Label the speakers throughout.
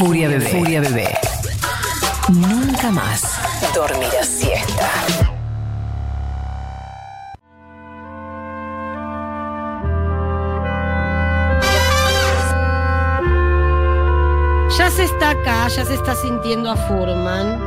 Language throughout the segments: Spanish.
Speaker 1: Furia Bebé. Furia Bebé. Nunca más dormirás siesta.
Speaker 2: Ya se está acá, ya se está sintiendo a Furman.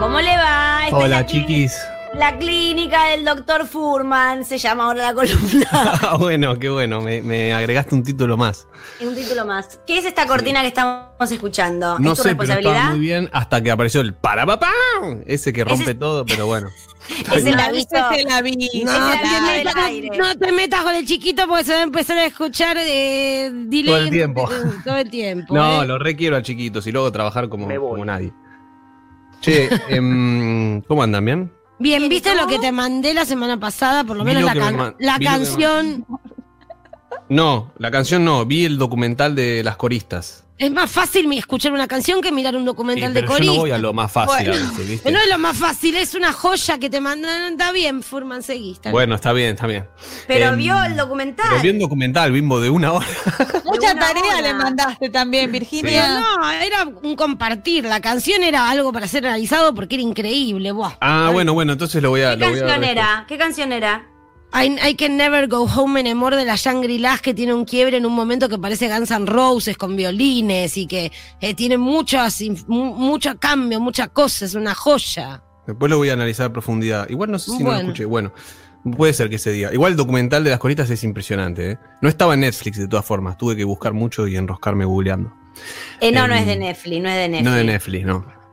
Speaker 3: ¿Cómo le va? Esta es
Speaker 4: Hola, chiquis.
Speaker 3: La clínica del doctor Furman se llama ahora la columna.
Speaker 4: Ah, bueno, qué bueno. Me, me agregaste un título más.
Speaker 3: Un título más. ¿Qué es esta cortina que estamos escuchando?
Speaker 4: No
Speaker 3: ¿Es tu
Speaker 4: sé, pero estaba
Speaker 3: responsabilidad?
Speaker 4: muy bien hasta que apareció el parapapá. Ese que rompe
Speaker 3: Ese-
Speaker 4: todo, pero bueno.
Speaker 3: Es el aviso.
Speaker 5: Ese es el aviso.
Speaker 2: No,
Speaker 3: es el
Speaker 2: te
Speaker 3: aviso
Speaker 2: metas,
Speaker 3: aire.
Speaker 2: no te metas con el chiquito porque se va a empezar a escuchar eh, delay
Speaker 4: Todo el
Speaker 2: en-
Speaker 4: tiempo.
Speaker 2: Todo el tiempo.
Speaker 4: No,
Speaker 2: ¿eh?
Speaker 4: lo requiero a chiquitos y luego trabajar como, como nadie. Che, em, ¿cómo andan? ¿Bien?
Speaker 2: Bien, ¿viste
Speaker 3: ¿Cómo?
Speaker 2: lo que te mandé la semana pasada? Por lo
Speaker 4: Vi
Speaker 2: menos
Speaker 4: lo
Speaker 2: la, can- la canción.
Speaker 4: No, la canción no. Vi el documental de las coristas.
Speaker 2: Es más fácil mi- escuchar una canción que mirar un
Speaker 4: Sí,
Speaker 2: documental de
Speaker 4: pero yo no voy a lo más fácil
Speaker 2: Bueno.
Speaker 4: a veces, ¿viste?
Speaker 2: No es lo más fácil, es una joya que te mandan. Está bien, Furman, seguiste.
Speaker 4: Bueno, está bien, está bien.
Speaker 3: Pero
Speaker 4: Em,
Speaker 3: vio el documental.
Speaker 4: Pero vi un documental, bimbo, de una hora.
Speaker 5: Mucha
Speaker 3: una
Speaker 5: tarea
Speaker 3: hora.
Speaker 5: le mandaste también, Virginia.
Speaker 2: no, era un compartir. La canción era algo para ser analizado porque era increíble. Buah.
Speaker 4: Ah, bueno, bueno, entonces lo voy a.
Speaker 3: ¿Qué
Speaker 4: lo voy a
Speaker 3: canción era? ¿Qué canción era?
Speaker 2: I, I Can Never Go Home Anymore de la Shangri-La que tiene un quiebre en un momento que parece Guns N' Roses con violines y que eh, tiene muchas, mucho cambio, muchas cosas, es una joya.
Speaker 4: Después lo voy a analizar a profundidad. Igual no sé si no
Speaker 2: Bueno.
Speaker 4: lo escuché. Bueno, puede ser que ese día. Igual el documental de las coristas es impresionante. ¿eh? No estaba en Netflix de todas formas. Tuve que buscar mucho y enroscarme googleando.
Speaker 3: Eh, no, no
Speaker 4: Em,
Speaker 3: es de Netflix, no es de Netflix.
Speaker 4: No de Netflix, no.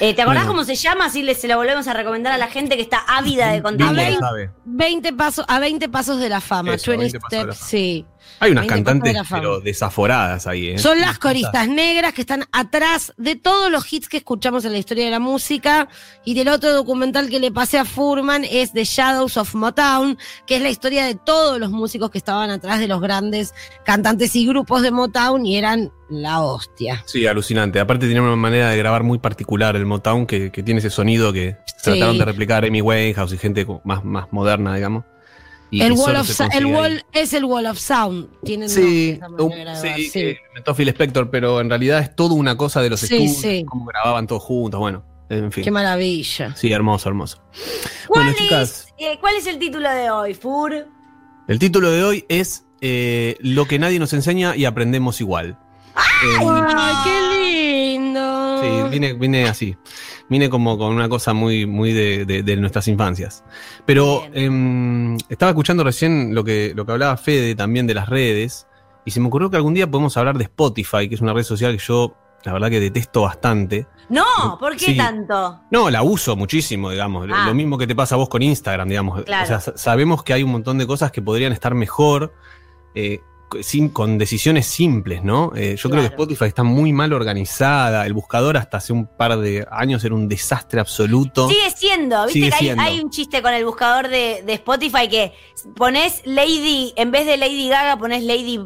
Speaker 3: Eh, ¿Te acordás
Speaker 4: Bueno.
Speaker 3: cómo se llama? Así le, se la volvemos a recomendar a la gente que está ávida de contenido.
Speaker 4: sabe.
Speaker 2: 20 pasos, a 20 pasos de la fama,
Speaker 4: Eso,
Speaker 2: 20
Speaker 4: 20 pasos de la
Speaker 2: steps,
Speaker 4: fama.
Speaker 2: sí.
Speaker 4: Hay unas
Speaker 2: 20 pasos de
Speaker 4: cantantes, pero desaforadas ahí. ¿eh?
Speaker 2: Son las coristas negras que están atrás de todos los hits que escuchamos en la historia de la música. Y del otro documental que le pasé a Furman es The Shadows of Motown, que es la historia de todos los músicos que estaban atrás de los grandes cantantes y grupos de Motown y eran la hostia.
Speaker 4: Sí, alucinante. Aparte tiene una manera de grabar muy particular el Motown que, que tiene ese sonido que trataron de replicar Amy Winehouse y gente más, más moderna, digamos. Y
Speaker 2: El wall, of, el wall es el Wall of Sound. Tienen
Speaker 4: Sí, un- sí,
Speaker 2: sí.
Speaker 4: inventó Phil Spector, pero en realidad es toda una cosa de los
Speaker 2: Sí,
Speaker 4: estudios,
Speaker 2: sí.
Speaker 4: cómo grababan todos juntos, bueno, en fin.
Speaker 2: Qué maravilla.
Speaker 4: Sí, hermoso, hermoso.
Speaker 3: ¿Cuál,
Speaker 4: Bueno, chicas,
Speaker 3: es, eh, ¿Cuál es el título de hoy, Fur?
Speaker 4: el título de hoy es eh, Lo que nadie nos enseña y aprendemos igual. Eh,
Speaker 2: ¡Ay, qué lindo!
Speaker 4: Sí, vine, vine así. Vine como con una cosa muy, muy de, de- de nuestras infancias. Pero em, estaba escuchando recién lo que, lo que hablaba Fede también de las redes. Y se me ocurrió que algún día podemos hablar de Spotify, que es una red social que yo, la verdad, que detesto bastante.
Speaker 3: No, ¿por qué
Speaker 4: Sí.
Speaker 3: tanto?
Speaker 4: No, la uso muchísimo, digamos.
Speaker 3: Ah.
Speaker 4: Lo mismo que te pasa a vos con Instagram, digamos.
Speaker 3: Claro.
Speaker 4: O sea, sa- sabemos que hay un montón de cosas que podrían estar mejor eh, sin, con decisiones simples, ¿no? Eh, yo creo que. Spotify está muy mal organizada. El buscador hasta hace un par de años era un desastre absoluto.
Speaker 3: Sigue siendo, viste
Speaker 4: Sigue
Speaker 3: que hay,
Speaker 4: siendo.
Speaker 3: hay un chiste con el buscador de, de Spotify que pones Lady, en vez de Lady Gaga pones Lady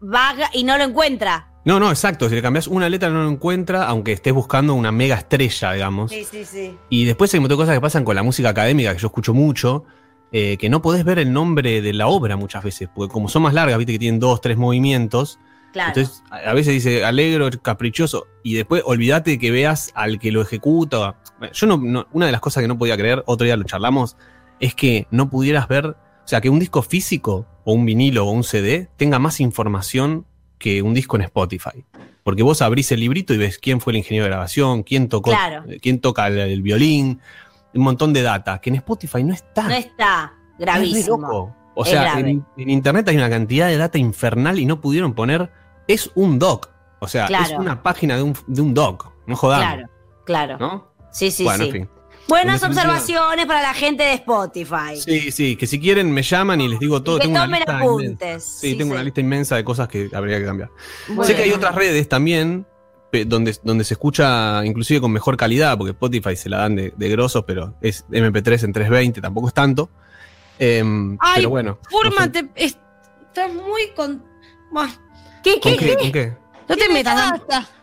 Speaker 3: Vaga y no lo encuentra.
Speaker 4: No, no, exacto. Si le cambias una letra no lo encuentra, aunque estés buscando una mega estrella, digamos.
Speaker 3: Sí, sí, sí.
Speaker 4: Y después hay de cosas que pasan con la música académica, que yo escucho mucho, eh, que no podés ver el nombre de la obra muchas veces, porque como son más largas, viste que tienen dos, tres movimientos,
Speaker 3: Claro.
Speaker 4: entonces a veces dice alegro, caprichoso, y después olvídate que veas al que lo ejecuta. Yo no, no- una de las cosas que no podía creer, otro día lo charlamos, es que no pudieras ver, o sea, que un disco físico, o un vinilo, o un CD, tenga más información que un disco en Spotify. Porque vos abrís el librito y ves quién fue el ingeniero de grabación, quién tocó,
Speaker 3: Claro.
Speaker 4: quién toca el, el violín, un montón de data, que en Spotify no está.
Speaker 3: no está
Speaker 4: Es
Speaker 3: gravísimo.
Speaker 4: loco. O
Speaker 3: Es
Speaker 4: sea, en, en internet hay una cantidad de data infernal y no pudieron poner. Es un doc. O sea, es una página de un, de un doc. No jodamos.
Speaker 3: Claro, claro.
Speaker 4: ¿No?
Speaker 3: Sí, sí,
Speaker 4: bueno,
Speaker 3: sí.
Speaker 4: en fin.
Speaker 3: Buenas observaciones para la gente de Spotify.
Speaker 4: Sí, sí, que si quieren me llaman y les digo todo.
Speaker 3: que
Speaker 4: tengo una
Speaker 3: tomen apuntes.
Speaker 4: Sí,
Speaker 3: Sí,
Speaker 4: tengo
Speaker 3: sí.
Speaker 4: una lista inmensa de cosas que habría que cambiar.
Speaker 3: Bueno.
Speaker 4: Sé que hay otras redes también donde, donde se escucha inclusive con mejor calidad, porque Spotify se la dan de, de grosos, pero es MP3 en 320, tampoco es tanto. Em,
Speaker 2: Ay,
Speaker 4: pero bueno. no
Speaker 2: Furman,
Speaker 4: sé-
Speaker 2: te- es- estás muy con.
Speaker 3: ¿Qué,
Speaker 4: ¿Con
Speaker 3: qué?
Speaker 4: ¿Con qué?
Speaker 2: no te metas.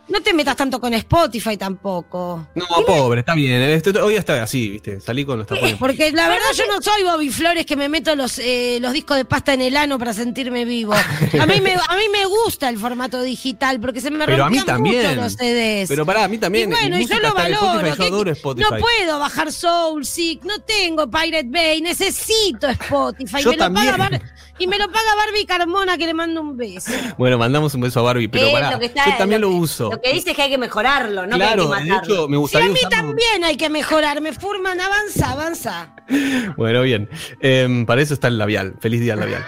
Speaker 2: No te metas tanto con Spotify tampoco.
Speaker 4: No, pobre, está bien. Este- hoy está así, ¿viste? Salí con los tapones.
Speaker 2: Porque la verdad yo no soy Bobby Flores que me meto los, eh, los discos de pasta en el ano para sentirme vivo. A mí me, a mí me gusta el formato digital porque se me
Speaker 4: Pero a mí
Speaker 2: rompían
Speaker 4: también.
Speaker 2: mucho los CDs.
Speaker 4: Pero pará, a mí también.
Speaker 2: y bueno, y yo lo valoro.
Speaker 4: Spotify, yo
Speaker 2: ¿qué-
Speaker 4: adoro Spotify.
Speaker 2: No puedo bajar Soul Sick, no tengo Pirate Bay, necesito Spotify.
Speaker 4: Yo
Speaker 2: me lo
Speaker 4: también.
Speaker 2: paga Bar- y me lo paga Barbie Carmona que le mando un beso.
Speaker 4: Bueno, mandamos un beso a Barbie, pero
Speaker 3: Eh,
Speaker 4: pará,
Speaker 3: lo que está-
Speaker 4: yo también lo, uso.
Speaker 3: Lo que dice es que hay que mejorarlo, no
Speaker 4: claro,
Speaker 3: que hay
Speaker 4: de
Speaker 3: que matarlo.
Speaker 4: hecho, me
Speaker 2: Y a
Speaker 4: gustaría
Speaker 2: mí
Speaker 4: usarlo.
Speaker 2: también hay que mejorar, me forman, avanza, avanza.
Speaker 4: Bueno, bien. Em, para eso está el labial. Feliz día al labial.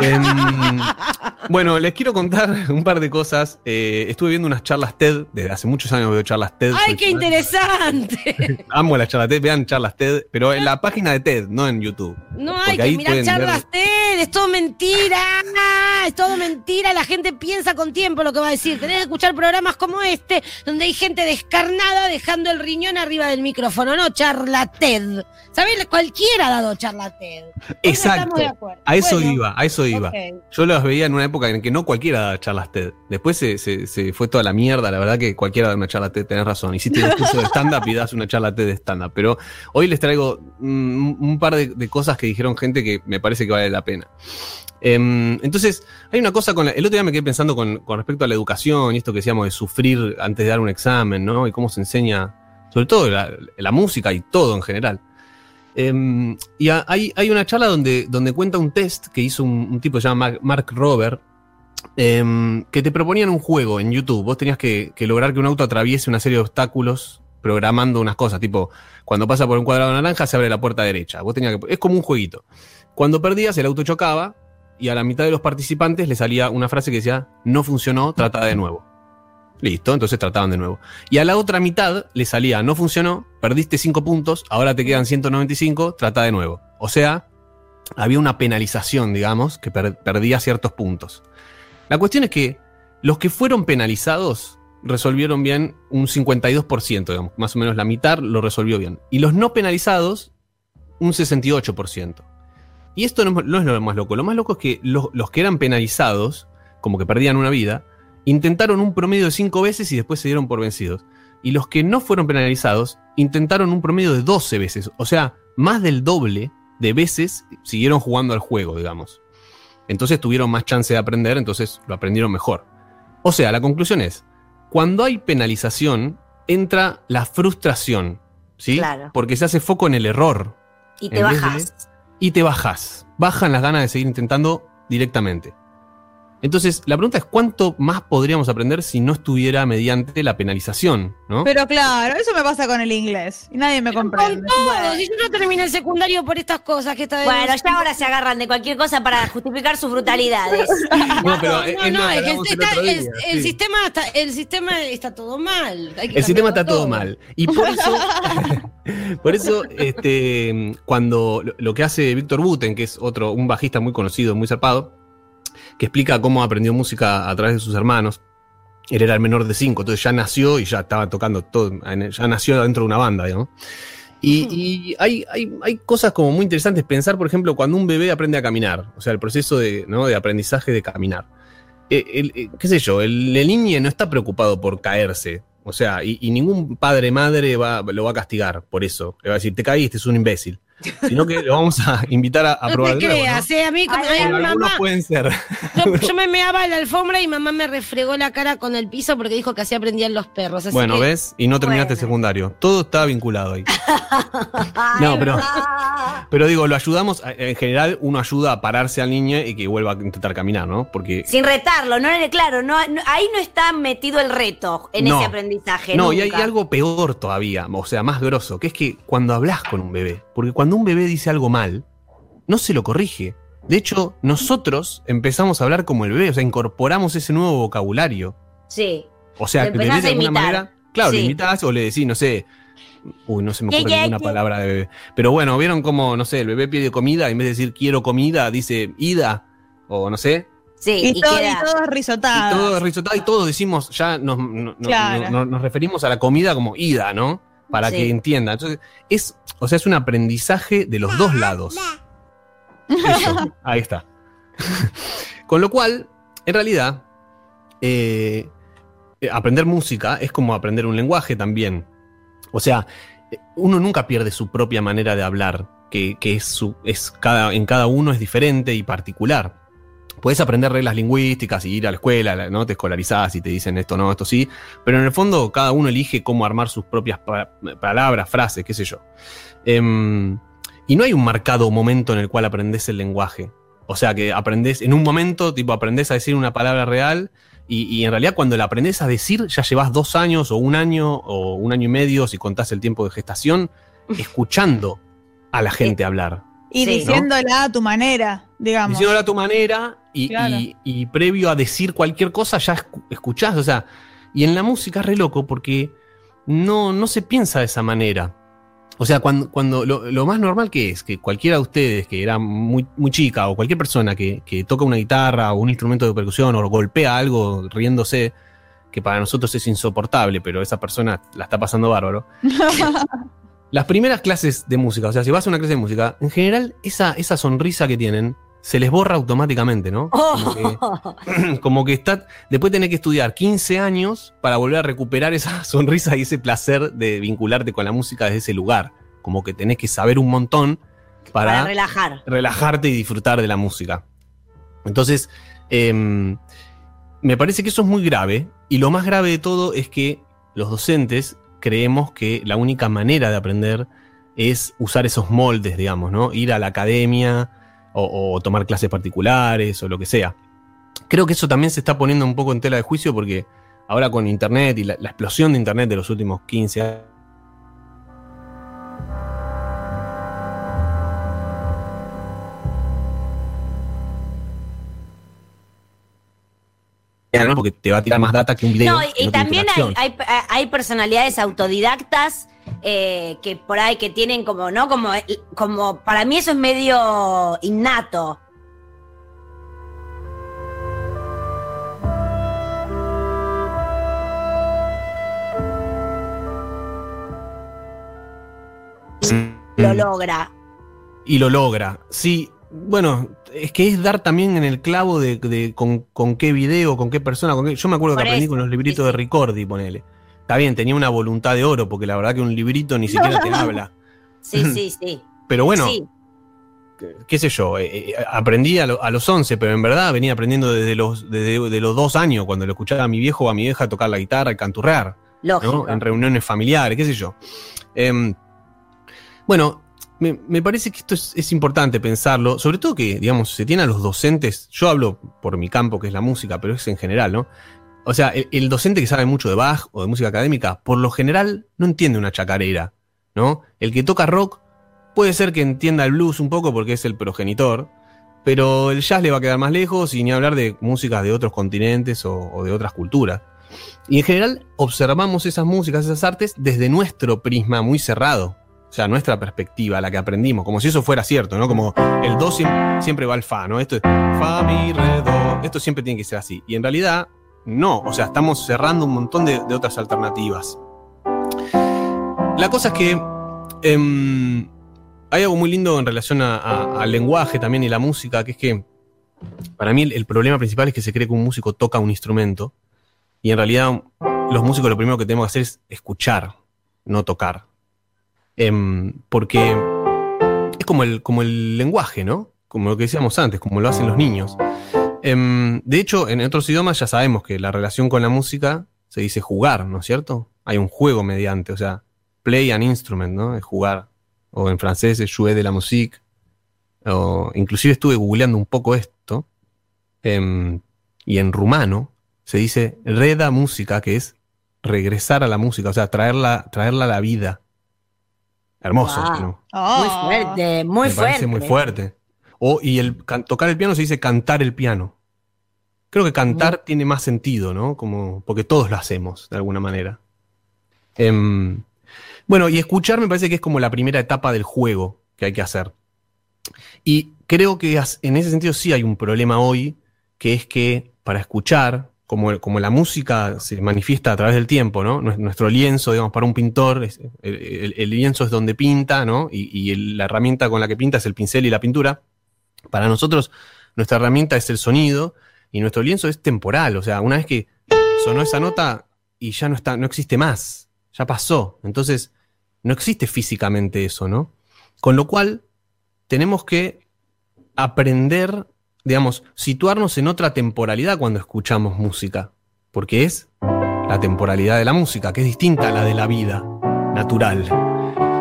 Speaker 4: Em, bueno, les quiero contar un par de cosas. Eh, estuve viendo unas charlas TED. Desde hace muchos años veo charlas TED.
Speaker 2: ¡Ay, qué
Speaker 4: fan.
Speaker 2: interesante!
Speaker 4: Amo las charlas TED. Vean charlas TED, pero en la página de TED, no en YouTube.
Speaker 2: No hay que mirar charlas
Speaker 4: ver-
Speaker 2: TED, es todo mentira, es todo mentira, la gente piensa con tiempo lo que va a decir. Tenés que escuchar programas como este, donde hay gente descarnada dejando el riñón arriba del micrófono, no charla TED. ¿Sabés? Cualquiera ha dado charla TED.
Speaker 4: Exacto. A eso
Speaker 2: Bueno,
Speaker 4: iba, a eso iba. Yo las veía en una época en que no cualquiera daba charlas TED. Después se, se- se fue toda la mierda, la verdad que cualquiera da una charla TED, tenés razón. Hiciste un curso de stand-up y das una charla TED de stand-up. Pero hoy les traigo mm, un par de, de cosas que dijeron gente que me parece que vale la pena. Em, entonces, hay una cosa con la- el otro día me quedé pensando con, con respecto a la educación y esto que decíamos de sufrir antes de dar un examen, ¿no? Y cómo se enseña, sobre todo la, la música y todo en general. Em, y hay, hay una charla donde, donde cuenta un test que hizo un, un tipo que se llama Mark, Mark Robert, em, que te proponían un juego en YouTube. Vos tenías que, que lograr que un auto atraviese una serie de obstáculos programando unas cosas, tipo, cuando pasa por un cuadrado naranja se abre la puerta derecha. Vos tenías que, es como un jueguito. Cuando perdías, el auto chocaba y a la mitad de los participantes le salía una frase que decía, no funcionó, trata de nuevo. Listo, entonces trataban de nuevo. Y a la otra mitad le salía, no funcionó, perdiste 5 puntos, ahora te quedan 195, trata de nuevo. O sea, había una penalización, digamos, que per- perdía ciertos puntos. La cuestión es que los que fueron penalizados resolvieron bien un 52%, digamos, más o menos la mitad lo resolvió bien. Y los no penalizados, un 68%. Y esto no, no es lo más loco, lo más loco es que los, los que eran penalizados, como que perdían una vida, intentaron un promedio de 5 veces y después se dieron por vencidos. Y los que no fueron penalizados intentaron un promedio de 12 veces, o sea, más del doble de veces siguieron jugando al juego, digamos. Entonces tuvieron más chance de aprender, entonces lo aprendieron mejor. O sea, la conclusión es, cuando hay penalización, entra la frustración, ¿sí?
Speaker 3: Claro.
Speaker 4: Porque se hace foco en el error
Speaker 3: Y te bajas.
Speaker 4: y te bajas. Bajan las ganas de seguir intentando directamente. Entonces, la pregunta es cuánto más podríamos aprender si no estuviera mediante la penalización, ¿no?
Speaker 5: Pero claro, eso me pasa con el inglés. Y nadie me
Speaker 2: Con
Speaker 5: comprende.
Speaker 2: todo, si yo no terminé el secundario por estas cosas que está
Speaker 3: Bueno, ya ahora se agarran de cualquier cosa para justificar sus brutalidades.
Speaker 4: No, pero
Speaker 2: No,
Speaker 4: es-
Speaker 2: no,
Speaker 4: es
Speaker 2: no,
Speaker 4: más,
Speaker 2: es que
Speaker 4: hablamos el
Speaker 2: está-
Speaker 4: otro
Speaker 2: el,
Speaker 4: día,
Speaker 2: el
Speaker 4: sí.
Speaker 2: sistema está, el sistema está todo mal.
Speaker 4: El sistema está todo mal. Y por eso, por eso este, cuando lo- lo que hace Víctor Buten, que es otro, un bajista muy conocido, muy zarpado, que explica cómo aprendió música a través de sus hermanos. Él era el menor de cinco, entonces ya nació y ya estaba tocando todo, ya nació dentro de una banda, digamos. Y, y hay, hay, hay cosas como muy interesantes. Pensar, por ejemplo, cuando un bebé aprende a caminar, o sea, el proceso de, ¿no? de aprendizaje de caminar. Eh, el- eh, ¿Qué sé yo? El, el niño no está preocupado por caerse. O sea, y, y ningún padre madre va, lo va a castigar por eso. Le va a decir, te caíste, es un imbécil. Sino que lo vamos a invitar a, a
Speaker 2: No
Speaker 4: probar
Speaker 2: te
Speaker 4: nuevo, ¿no?
Speaker 2: creas, eh, a mí como
Speaker 3: Ay,
Speaker 2: mamá,
Speaker 4: pueden ser.
Speaker 2: yo, yo me meaba la alfombra y mamá me refregó la cara con el piso porque dijo que así aprendían los perros. así
Speaker 4: Bueno,
Speaker 2: que-
Speaker 4: ¿ves? Y no terminaste el
Speaker 3: Bueno.
Speaker 4: secundario. Todo está vinculado ahí. No, pero-. Pero digo, lo ayudamos, a- en general uno ayuda a pararse al niño y que vuelva a intentar caminar, ¿no? Porque...
Speaker 3: Sin retarlo, no claro, no, no- ahí no está metido el reto en
Speaker 4: No.
Speaker 3: ese aprendizaje.
Speaker 4: No, y hay
Speaker 3: nunca.
Speaker 4: algo peor todavía, o sea, más grosso, que es que cuando hablas con un bebé, porque cuando un bebé dice algo mal, no se lo corrige. De hecho, nosotros empezamos a hablar como el bebé, o sea, incorporamos ese nuevo vocabulario.
Speaker 3: Sí.
Speaker 4: O sea, el bebé de alguna
Speaker 3: imitar.
Speaker 4: manera, claro,
Speaker 3: Sí.
Speaker 4: le imitas o le decís, no sé, uy, no se me
Speaker 3: ¿Qué,
Speaker 4: ocurre ninguna palabra de bebé. Pero bueno, vieron como, no sé, el bebé pide comida, y en vez de decir quiero comida, dice ida, o no sé,
Speaker 3: Sí,
Speaker 5: Y,
Speaker 3: y,
Speaker 5: todo,
Speaker 3: queda.
Speaker 5: y todo es
Speaker 4: y
Speaker 5: risotado.
Speaker 4: todo risotado y todos decimos, ya nos, no- no-
Speaker 5: Claro.
Speaker 4: no- nos referimos a la comida como ida, ¿no? Para
Speaker 3: Sí.
Speaker 4: que entienda. Entonces, es, o sea, es un aprendizaje de los dos lados. Eso, ahí está. Con lo cual, en realidad, eh, eh, aprender música es como aprender un lenguaje también. O sea, uno nunca pierde su propia manera de hablar, que, que es su, es cada, en cada uno es diferente y particular. Puedes aprender reglas lingüísticas y ir a la escuela, ¿no? Te escolarizás y te dicen esto no, esto sí, pero en el fondo cada uno elige cómo armar sus propias pa- palabras, frases, qué sé yo. Em, y no hay un marcado momento en el cual aprendes el lenguaje. O sea, que aprendes, en un momento, tipo, aprendes a decir una palabra real y, y en realidad cuando la aprendes a decir ya llevas dos años o un año o un año y medio, si contás el tiempo de gestación, escuchando a la gente hablar.
Speaker 5: Y
Speaker 3: Sí.
Speaker 5: diciéndola a tu manera, digamos.
Speaker 4: Diciéndolo a tu manera y,
Speaker 5: Claro.
Speaker 4: y- y previo a decir cualquier cosa ya escu- escuchás. O sea, y en la música es re loco porque no, no se piensa de esa manera. O sea, cuando, cuando lo, lo más normal que es que cualquiera de ustedes que era muy, muy chica o cualquier persona que, que toca una guitarra o un instrumento de percusión o golpea algo riéndose, que para nosotros es insoportable, pero esa persona la está pasando bárbaro. Las primeras clases de música, o sea, si vas a una clase de música, en general esa, esa sonrisa que tienen se les borra automáticamente, ¿no? Como que,
Speaker 3: Oh,
Speaker 4: como que está. Después tenés que estudiar 15 años para volver a recuperar esa sonrisa y ese placer de vincularte con la música desde ese lugar. Como que tenés que saber un montón
Speaker 3: para
Speaker 4: para,
Speaker 3: relajar.
Speaker 4: relajarte y disfrutar de la música. Entonces, em, me parece que eso es muy grave. Y lo más grave de todo es que los docentes creemos que la única manera de aprender es usar esos moldes, digamos, ¿no? Ir a la academia o, o tomar clases particulares o lo que sea. Creo que eso también se está poniendo un poco en tela de juicio porque ahora con Internet y la, la explosión de Internet de los últimos 15 años, porque te va a tirar más data que un video.
Speaker 3: No, y,
Speaker 4: no
Speaker 3: también hay,
Speaker 4: interacción.
Speaker 3: hay, hay personalidades autodidactas eh, que por ahí que tienen como, ¿no? Como, como, para mí eso es medio innato. Lo logra.
Speaker 4: Y lo logra. Sí, bueno, es que es dar también en el clavo de, de con, con qué video, con qué persona. Con qué- yo me acuerdo que aprendí
Speaker 3: eso,
Speaker 4: con los libritos
Speaker 3: sí,
Speaker 4: de. Ricordi, ponele. Está bien, tenía una voluntad de oro, porque la verdad que un librito ni siquiera te habla.
Speaker 3: Sí, sí, sí.
Speaker 4: Pero bueno,
Speaker 3: Sí.
Speaker 4: qué sé yo, eh, eh, aprendí a, lo- a los 11, pero en verdad venía aprendiendo desde los, desde de los dos años, cuando lo escuchaba a mi viejo o a mi vieja tocar la guitarra y canturrear.
Speaker 3: Lógico.
Speaker 4: ¿no? En reuniones familiares, qué sé yo. Em, bueno, me, me parece que esto es, es importante pensarlo, sobre todo que, digamos, se tiene a los docentes, yo hablo por mi campo, que es la música, pero es en general, ¿no? O sea, el, docente que sabe mucho de Bach o de música académica, por lo general no entiende una chacarera, ¿no? El que toca rock puede ser que entienda el blues un poco porque es el progenitor, pero el jazz le va a quedar más lejos y ni hablar de músicas de otros continentes o- de otras culturas. Y en general observamos esas músicas, esas artes desde nuestro prisma muy cerrado. O sea, nuestra perspectiva, la que aprendimos, como si eso fuera cierto, ¿no? Como el do siempre, siempre va al fa, ¿no? Esto es fa, mi, re, do. Esto siempre tiene que ser así. Y en realidad, no. O sea, estamos cerrando un montón de, otras alternativas. La cosa es que em, hay algo muy lindo en relación al lenguaje también y la música, que es que para mí el, el problema principal es que se cree que un músico toca un instrumento y en realidad los músicos lo primero que tenemos que hacer es escuchar, no tocar. Em, porque es como el, como el lenguaje, ¿no? Como lo que decíamos antes, como lo hacen los niños. Em, de hecho, en otros idiomas ya sabemos que la relación con la música se dice jugar, ¿no es cierto? Hay un juego mediante, o sea, play an instrument, ¿no? Es jugar. O en francés es jouer de la musique. O, inclusive estuve googleando un poco esto. em, y en rumano se dice reda música, que es regresar a la música, o sea, traerla, traerla a la vida. Hermoso,
Speaker 3: Wow.
Speaker 4: ¿no?
Speaker 3: Muy
Speaker 5: Oh.
Speaker 3: fuerte, muy
Speaker 4: Me
Speaker 3: fuerte.
Speaker 4: parece muy fuerte. O, y el tocar el piano se dice cantar el piano. Creo que cantar tiene más sentido, ¿no? Como, porque todos lo hacemos, de alguna manera. Em, bueno, y escuchar me parece que es como la primera etapa del juego que hay que hacer. Y creo que en ese sentido sí hay un problema hoy, que es que para escuchar, como, como la música se manifiesta a través del tiempo, ¿no? Nues- Nuestro lienzo, digamos, para un pintor, es- el, el- el lienzo es donde pinta, ¿no? Y, y el- la herramienta con la que pinta es el pincel y la pintura. Para nosotros, nuestra herramienta es el sonido y nuestro lienzo es temporal. O sea, una vez que sonó esa nota, y ya no está, no existe más. Ya pasó. Entonces, no existe físicamente eso, ¿no? Con lo cual, tenemos que aprender, digamos, situarnos en otra temporalidad cuando escuchamos música. Porque es la temporalidad de la música, que es distinta a la de la vida natural.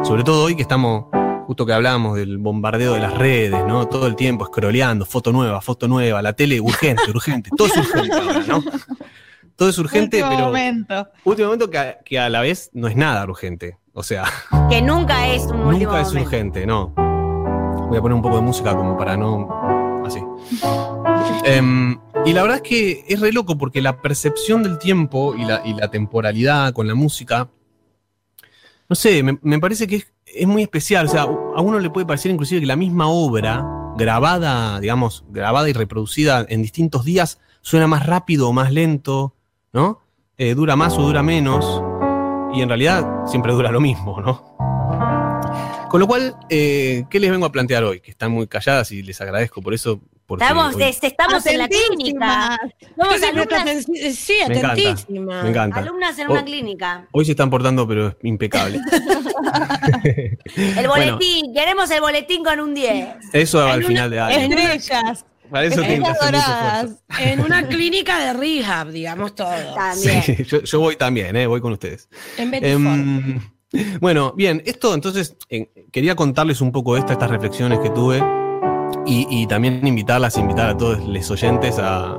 Speaker 4: Sobre todo hoy que estamos, justo que hablábamos del bombardeo de las redes, ¿no? Todo el tiempo scrolleando, foto nueva, foto nueva, la tele urgente, urgente, todo es urgente ahora, ¿no? Todo es urgente,
Speaker 5: Último
Speaker 4: pero
Speaker 5: momento.
Speaker 4: último momento que a, que a la vez no es nada urgente. O sea,
Speaker 3: Que nunca es un último
Speaker 4: nunca es
Speaker 3: momento.
Speaker 4: urgente, no. Voy a poner un poco de música como para no. Así. Em, y la verdad es que es re loco porque la percepción del tiempo y la, y la temporalidad con la música, no sé, me, me parece que es, es muy especial. O sea, a uno le puede parecer inclusive que la misma obra, grabada, digamos, grabada y reproducida en distintos días, suena más rápido o más lento, ¿no? Eh, dura más o dura menos. Y en realidad siempre dura lo mismo, ¿no? Con lo cual, eh, ¿qué les vengo a plantear hoy? Que están muy calladas y les agradezco por eso. Porque
Speaker 3: Estamos,
Speaker 4: hoy-
Speaker 3: estamos en la clínica.
Speaker 5: Atentísimas.
Speaker 3: Somos alumnas,
Speaker 2: Sí,
Speaker 4: Me encanta,
Speaker 2: atentísima.
Speaker 4: me encanta.
Speaker 3: alumnas en
Speaker 4: Oh.
Speaker 3: una clínica.
Speaker 4: Hoy se están portando, pero es impecable.
Speaker 3: El
Speaker 4: Bueno.
Speaker 3: boletín, queremos el boletín con un 10.
Speaker 4: Eso al final de año.
Speaker 5: Estrellas.
Speaker 4: Para eso
Speaker 5: doradas.
Speaker 2: En una clínica de rehab, digamos todo.
Speaker 3: También.
Speaker 4: Sí, yo, yo voy también, eh, voy con ustedes.
Speaker 2: En Betty
Speaker 4: Em, bueno, bien, esto entonces, en- quería contarles un poco esto, estas reflexiones que tuve y, y también invitarlas, invitar a todos los oyentes a,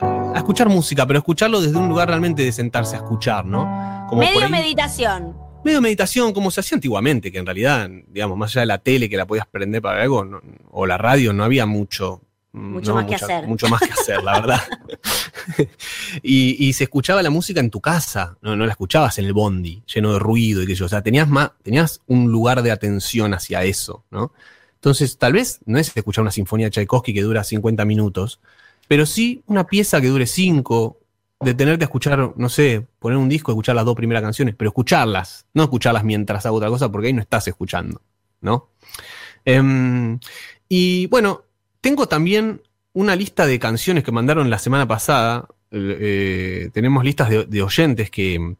Speaker 4: a escuchar música, pero escucharlo desde un lugar realmente de sentarse a escuchar, ¿no? Como
Speaker 3: Medio
Speaker 4: ahí-
Speaker 3: meditación.
Speaker 4: medio meditación, como se hacía antiguamente, que en realidad, digamos, más allá de la tele que la podías prender para algo, no- o la radio, no había mucho.
Speaker 3: Mucho
Speaker 4: no,
Speaker 3: más que hacer.
Speaker 4: Mucho más que hacer, la verdad. y, y se escuchaba la música en tu casa, no, no la escuchabas en el bondi, lleno de ruido y que yo. O sea, tenías, más, tenías un lugar de atención hacia eso, ¿no? Entonces, tal vez no es escuchar una sinfonía de Tchaikovsky que dura 50 minutos, pero sí una pieza que dure 5, de tenerte a escuchar, no sé, poner un disco, escuchar las dos primeras canciones, pero escucharlas, no escucharlas mientras hago otra cosa, porque ahí no estás escuchando, ¿no? Em, y bueno, tengo también una lista de canciones que mandaron la semana pasada. eh, tenemos listas de oyentes que.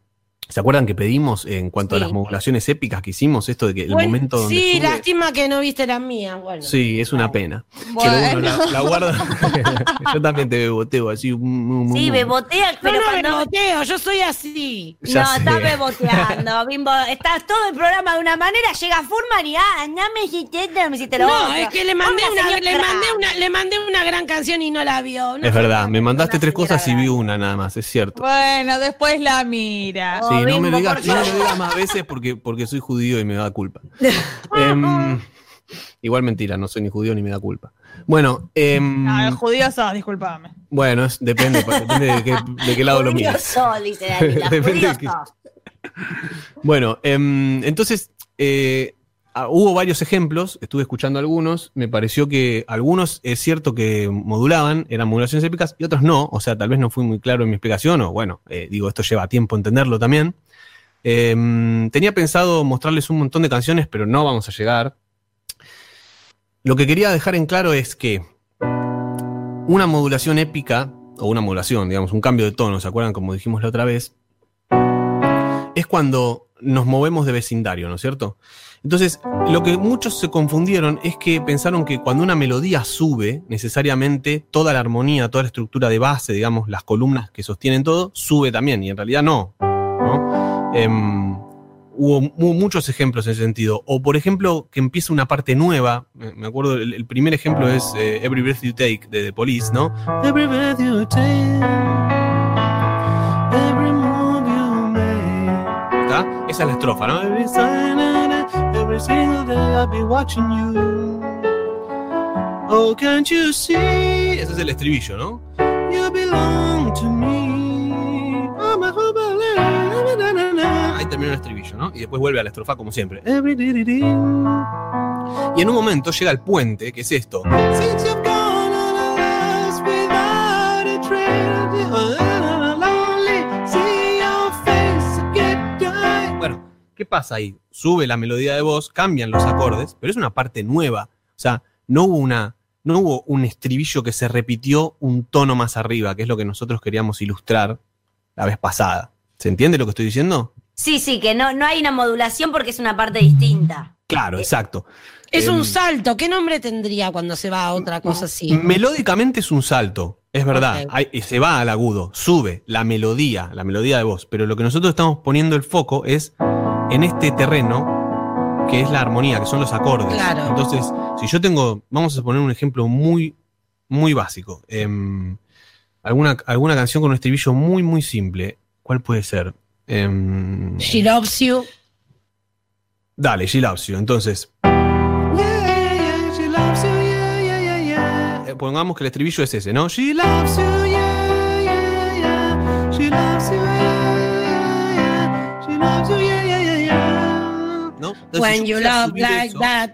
Speaker 4: ¿Se acuerdan que pedimos en cuanto a las modulaciones épicas que hicimos? Esto de que el
Speaker 2: Bueno,
Speaker 4: momento donde.
Speaker 2: Sí,
Speaker 4: sube-
Speaker 2: lástima que no viste las mías. Bueno.
Speaker 4: Sí, es una pena. Pero
Speaker 5: Bueno.
Speaker 4: la, la guardo. Yo también te beboteo así.
Speaker 3: Sí, bebotea, pero
Speaker 2: no
Speaker 3: cuando...
Speaker 2: beboteo, yo soy así.
Speaker 4: Ya
Speaker 3: no,
Speaker 4: sé.
Speaker 3: estás beboteando, bimbo. Estás todo el programa de una manera, llega Furman y ah, no me hiciste no me hiciste lo
Speaker 2: No,
Speaker 3: otro.
Speaker 2: es que le mandé, una,
Speaker 3: señor
Speaker 2: le, mandé una, le mandé una gran canción y no la vio. No
Speaker 4: Es verdad, me mandaste tres cosas y vi una nada más, es cierto.
Speaker 5: Bueno, después la mira.
Speaker 3: Oh,
Speaker 4: Sí, no me digas, no me más veces porque, porque soy judío y me da culpa. Em, igual mentira, no soy ni judío ni me da culpa. Bueno, em,
Speaker 5: No, el judío sos, discúlpame.
Speaker 4: bueno, es- depende, depende de qué, de qué lado lo
Speaker 3: Judío
Speaker 4: mires.
Speaker 3: sos, dice Daniela,
Speaker 4: Depende
Speaker 3: judío
Speaker 4: de qué-
Speaker 3: sos.
Speaker 4: Bueno, em, entonces eh, ah, hubo varios ejemplos, estuve escuchando algunos, me pareció que algunos es cierto que modulaban, eran modulaciones épicas y otros no, o sea, tal vez no fui muy claro en mi explicación, o bueno, eh, digo, esto lleva tiempo entenderlo también. Em, tenía pensado mostrarles un montón de canciones, pero no vamos a llegar. Lo que quería dejar en claro es que una modulación épica, o una modulación, digamos, un cambio de tono, ¿se acuerdan? Como dijimos la otra vez, es cuando nos movemos de vecindario, ¿no es cierto? Entonces, lo que muchos se confundieron es que pensaron que cuando una melodía sube, necesariamente toda la armonía, toda la estructura de base, digamos, las columnas que sostienen todo, sube también, y en realidad no. Em, hubo mu- muchos ejemplos en ese sentido. O, por ejemplo, que empieza una parte nueva. Me acuerdo, el, el primer ejemplo es eh, Every Breath You Take de The Police, ¿no? Every breath you take, every move you make. ¿Está? Esa es la estrofa, ¿no? Every, single day I'll be watching you. Oh, can't you see? Ese es el estribillo, ¿no? You belong to me. I'm a. Ahí termina el estribillo, ¿no? Y después vuelve a la estrofa como siempre. Y en un momento llega el puente, que es esto. ¿Qué pasa ahí? Sube la melodía de voz, cambian los acordes, pero es una parte nueva. O sea, no hubo una. No hubo un estribillo que se repitió un tono más arriba, que es lo que nosotros queríamos ilustrar la vez pasada. ¿Se entiende lo que estoy diciendo?
Speaker 3: Sí, sí, que no, no hay una modulación porque es una parte distinta.
Speaker 4: Claro, exacto.
Speaker 2: Es
Speaker 4: Em,
Speaker 2: un salto. ¿Qué nombre tendría cuando se va a otra cosa así?
Speaker 4: Melódicamente es un salto, es verdad. Hay- se va al agudo, sube la melodía, la melodía de voz. Pero lo que nosotros estamos poniendo el foco es en este terreno que es la armonía, que son los acordes.
Speaker 2: Claro.
Speaker 4: Entonces, si yo tengo, vamos a poner un ejemplo muy, muy básico. Em, alguna, alguna canción con un estribillo muy, muy simple. ¿Cuál puede ser? Em,
Speaker 2: She loves you.
Speaker 4: Dale, She Loves You. Entonces. Eh, Pongamos que el estribillo es ese, ¿no? She loves you, Entonces,
Speaker 2: When you love like
Speaker 4: eso-
Speaker 2: that.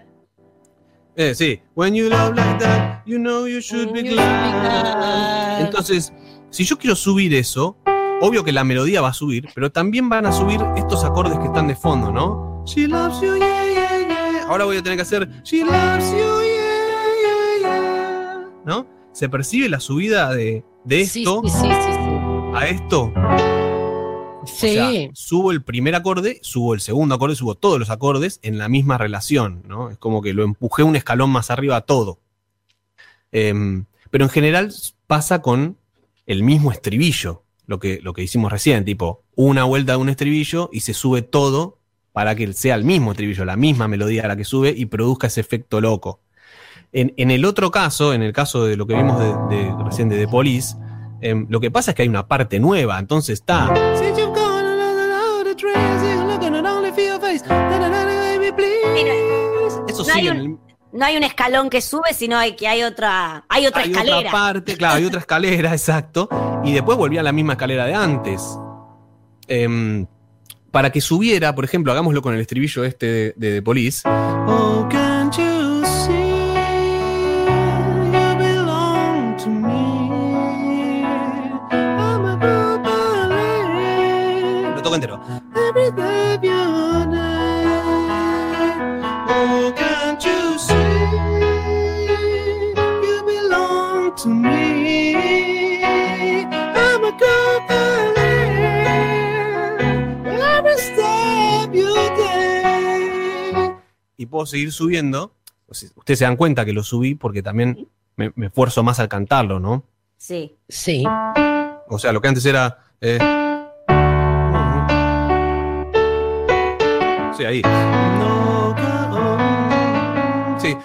Speaker 4: Eh, sí. When you love like that, you know you should be
Speaker 2: You should be
Speaker 4: glad. Entonces, si yo quiero subir eso, obvio que la melodía va a subir, pero también van a subir estos acordes que están de fondo, ¿no? She loves you, yeah, yeah, yeah. Ahora voy a tener que hacer She loves you, yeah, yeah, yeah. ¿No? Se percibe la subida de, de esto
Speaker 2: sí, sí, sí, sí.
Speaker 4: a esto. O
Speaker 2: Sí.
Speaker 4: sea, subo el primer acorde, subo el segundo acorde, subo todos los acordes en la misma relación, ¿no? Es como que lo empujé un escalón más arriba a todo. Em, pero en general pasa con el mismo estribillo, lo que, lo que hicimos recién, tipo una vuelta de un estribillo y se sube todo para que sea el mismo estribillo, la misma melodía a la que sube y produzca ese efecto loco. En, en el otro caso, en el caso de lo que vimos de, de- recién de The Police, em, lo que pasa es que hay una parte nueva, entonces está. Eso
Speaker 3: No hay un-
Speaker 4: el-
Speaker 3: No hay un escalón que sube, sino hay que hay otra, hay otra
Speaker 4: hay
Speaker 3: escalera.
Speaker 4: otra parte, claro, hay otra escalera, exacto. Y después volvía a la misma escalera de antes. Em, para que subiera, por ejemplo, hagámoslo con el estribillo este de, de Police. Oh, puedo seguir subiendo. Sea, Ustedes se dan cuenta que lo subí porque también me, me esfuerzo más al cantarlo, ¿no?
Speaker 3: Sí.
Speaker 2: Sí.
Speaker 4: O sea, lo que antes era. eh, Sí, ahí. Sí.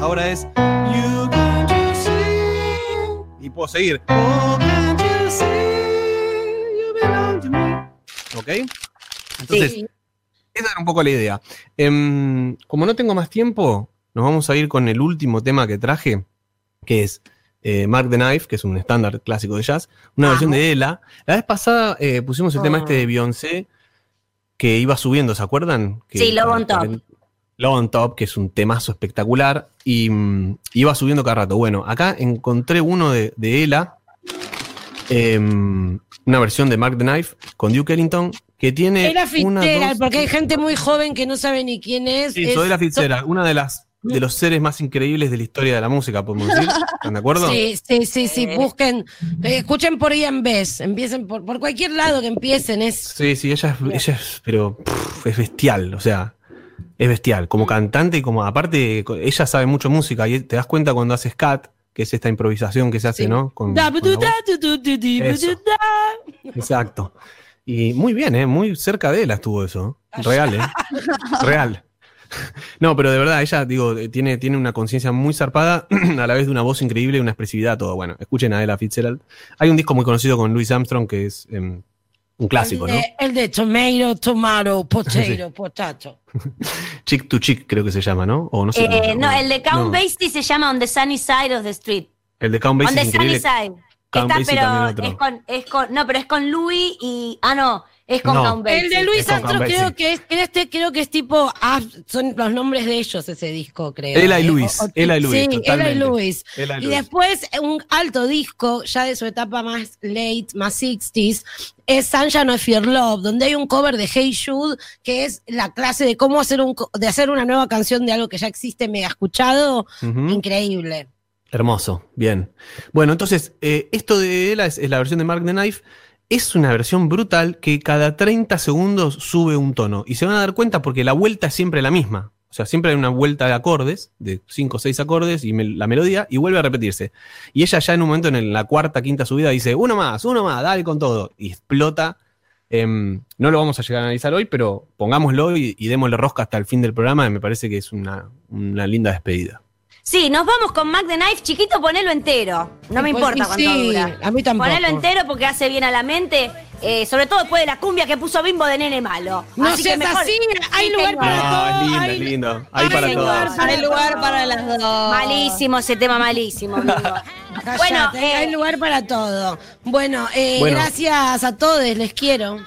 Speaker 4: Ahora es. Y puedo seguir. ¿Ok? Entonces,
Speaker 3: Sí.
Speaker 4: Esa era un poco la idea. Em, como no tengo más tiempo, nos vamos a ir con el último tema que traje, que es eh, Mark the Knife, que es un estándar clásico de jazz, una versión de Ella. La vez pasada eh, pusimos el tema este de Beyoncé, que iba subiendo, ¿se acuerdan? Que-
Speaker 3: Sí, Love on Top.
Speaker 4: Love on Top, que es un temazo espectacular, y mm, iba subiendo cada rato. Bueno, acá encontré uno de, de Ella, em, una versión de Mark the Knife con Duke Ellington, que tiene
Speaker 2: Era
Speaker 4: una,
Speaker 2: Fitzgerald,
Speaker 4: dos,
Speaker 2: porque hay gente muy joven que no sabe ni quién es.
Speaker 4: Sí,
Speaker 2: Es-
Speaker 4: Soy Fitzgerald, una de las de los seres más increíbles de la historia de la música, podemos decir. ¿Están de acuerdo?
Speaker 2: Sí, sí, sí, sí,
Speaker 3: Eh.
Speaker 2: busquen, eh, escuchen por Ian Bess, empiecen por, por cualquier lado que empiecen, es
Speaker 4: Sí, sí, ella es, ella es pero pff, es bestial, o sea, es bestial. Como cantante y como, aparte, ella sabe mucho música y te das cuenta cuando hace scat, que es esta improvisación que se hace,
Speaker 2: Sí.
Speaker 4: ¿no? Con-. Exacto. Y muy bien, ¿eh? Muy cerca de él estuvo eso. Real, ¿eh? Real. No, pero de verdad, ella, digo, eh, tiene, tiene una conciencia muy zarpada, a la vez de una voz increíble y una expresividad, todo. Bueno, escuchen a Ella Fitzgerald. Hay un disco muy conocido con Louis Armstrong que es em, un clásico,
Speaker 2: el,
Speaker 4: ¿no?
Speaker 2: de, el de tomato, tomato, potato, potato.
Speaker 4: Chick to Chick creo que se llama, ¿no? O no sé.
Speaker 3: Eh, no, el de Count
Speaker 4: no.
Speaker 3: Basie se llama On the Sunny Side of the Street.
Speaker 4: El de Count
Speaker 3: On
Speaker 4: Basie
Speaker 3: the
Speaker 4: es
Speaker 3: Sunny. Side.
Speaker 4: Count
Speaker 3: Está,
Speaker 4: Basie
Speaker 3: pero
Speaker 4: otro.
Speaker 3: es con, es con, no, pero es con Louis y, ah, no, es con
Speaker 4: No.
Speaker 3: Count Basie.
Speaker 2: El de Luis
Speaker 4: Count
Speaker 2: creo que es, este, creo que es tipo, ah, son los nombres de ellos ese disco, creo.
Speaker 4: Ella y
Speaker 2: Eh,
Speaker 4: Luis, Ella y Luis,
Speaker 2: Sí. Ella y Luis.
Speaker 4: Ella y
Speaker 2: Y
Speaker 4: Luis.
Speaker 2: después un alto disco, ya de su etapa más late, más 60s, es Sunshine of Your Love, donde hay un cover de Hey Jude, que es la clase de cómo hacer un co- de hacer una nueva canción de algo que ya existe, mega escuchado. Increíble.
Speaker 4: Hermoso, bien. Bueno, entonces, eh, esto de Ella es, la versión de Mark the Knife. es una versión brutal que cada 30 segundos sube un tono. Y se van a dar cuenta porque la vuelta es siempre la misma. O sea, siempre hay una vuelta de acordes, de 5 o 6 acordes, y la melodía, y vuelve a repetirse. Y ella ya en un momento, en la cuarta, quinta subida, dice, uno más, uno más, dale con todo. Y explota. Em, no lo vamos a llegar a analizar hoy, pero pongámoslo y, y démosle rosca hasta el fin del programa, y me parece que es una, una linda despedida.
Speaker 3: Sí, nos vamos con Mac the Knife. Chiquito, ponelo entero. No me
Speaker 2: Pues,
Speaker 3: importa cuánto
Speaker 2: sí,
Speaker 3: dura.
Speaker 2: a mí tampoco.
Speaker 3: Ponelo entero porque hace bien a la mente. eh, sobre todo después de la cumbia que puso Bimbo de nene malo.
Speaker 2: No
Speaker 3: Así que
Speaker 2: seas
Speaker 3: mejor-
Speaker 2: así, hay lugar para todo.
Speaker 4: Ah, es lindo,
Speaker 2: hay-
Speaker 4: es lindo. Hay
Speaker 2: hay
Speaker 4: para
Speaker 2: lugar
Speaker 4: todos.
Speaker 5: Hay lugar para las dos.
Speaker 3: Malísimo ese tema, malísimo. Bimbo.
Speaker 2: Cállate,
Speaker 3: bueno, eh,
Speaker 2: hay lugar para todo. Bueno, eh,
Speaker 4: Bueno.
Speaker 2: gracias a todos, les quiero.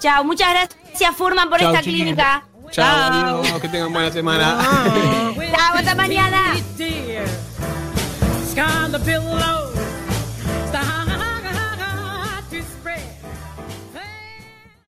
Speaker 3: chao. Muchas gracias, Furman, por
Speaker 4: Chao,
Speaker 3: esta clínica.
Speaker 4: Chao, adiós, que tengan buena semana.
Speaker 3: Chao, hasta mañana.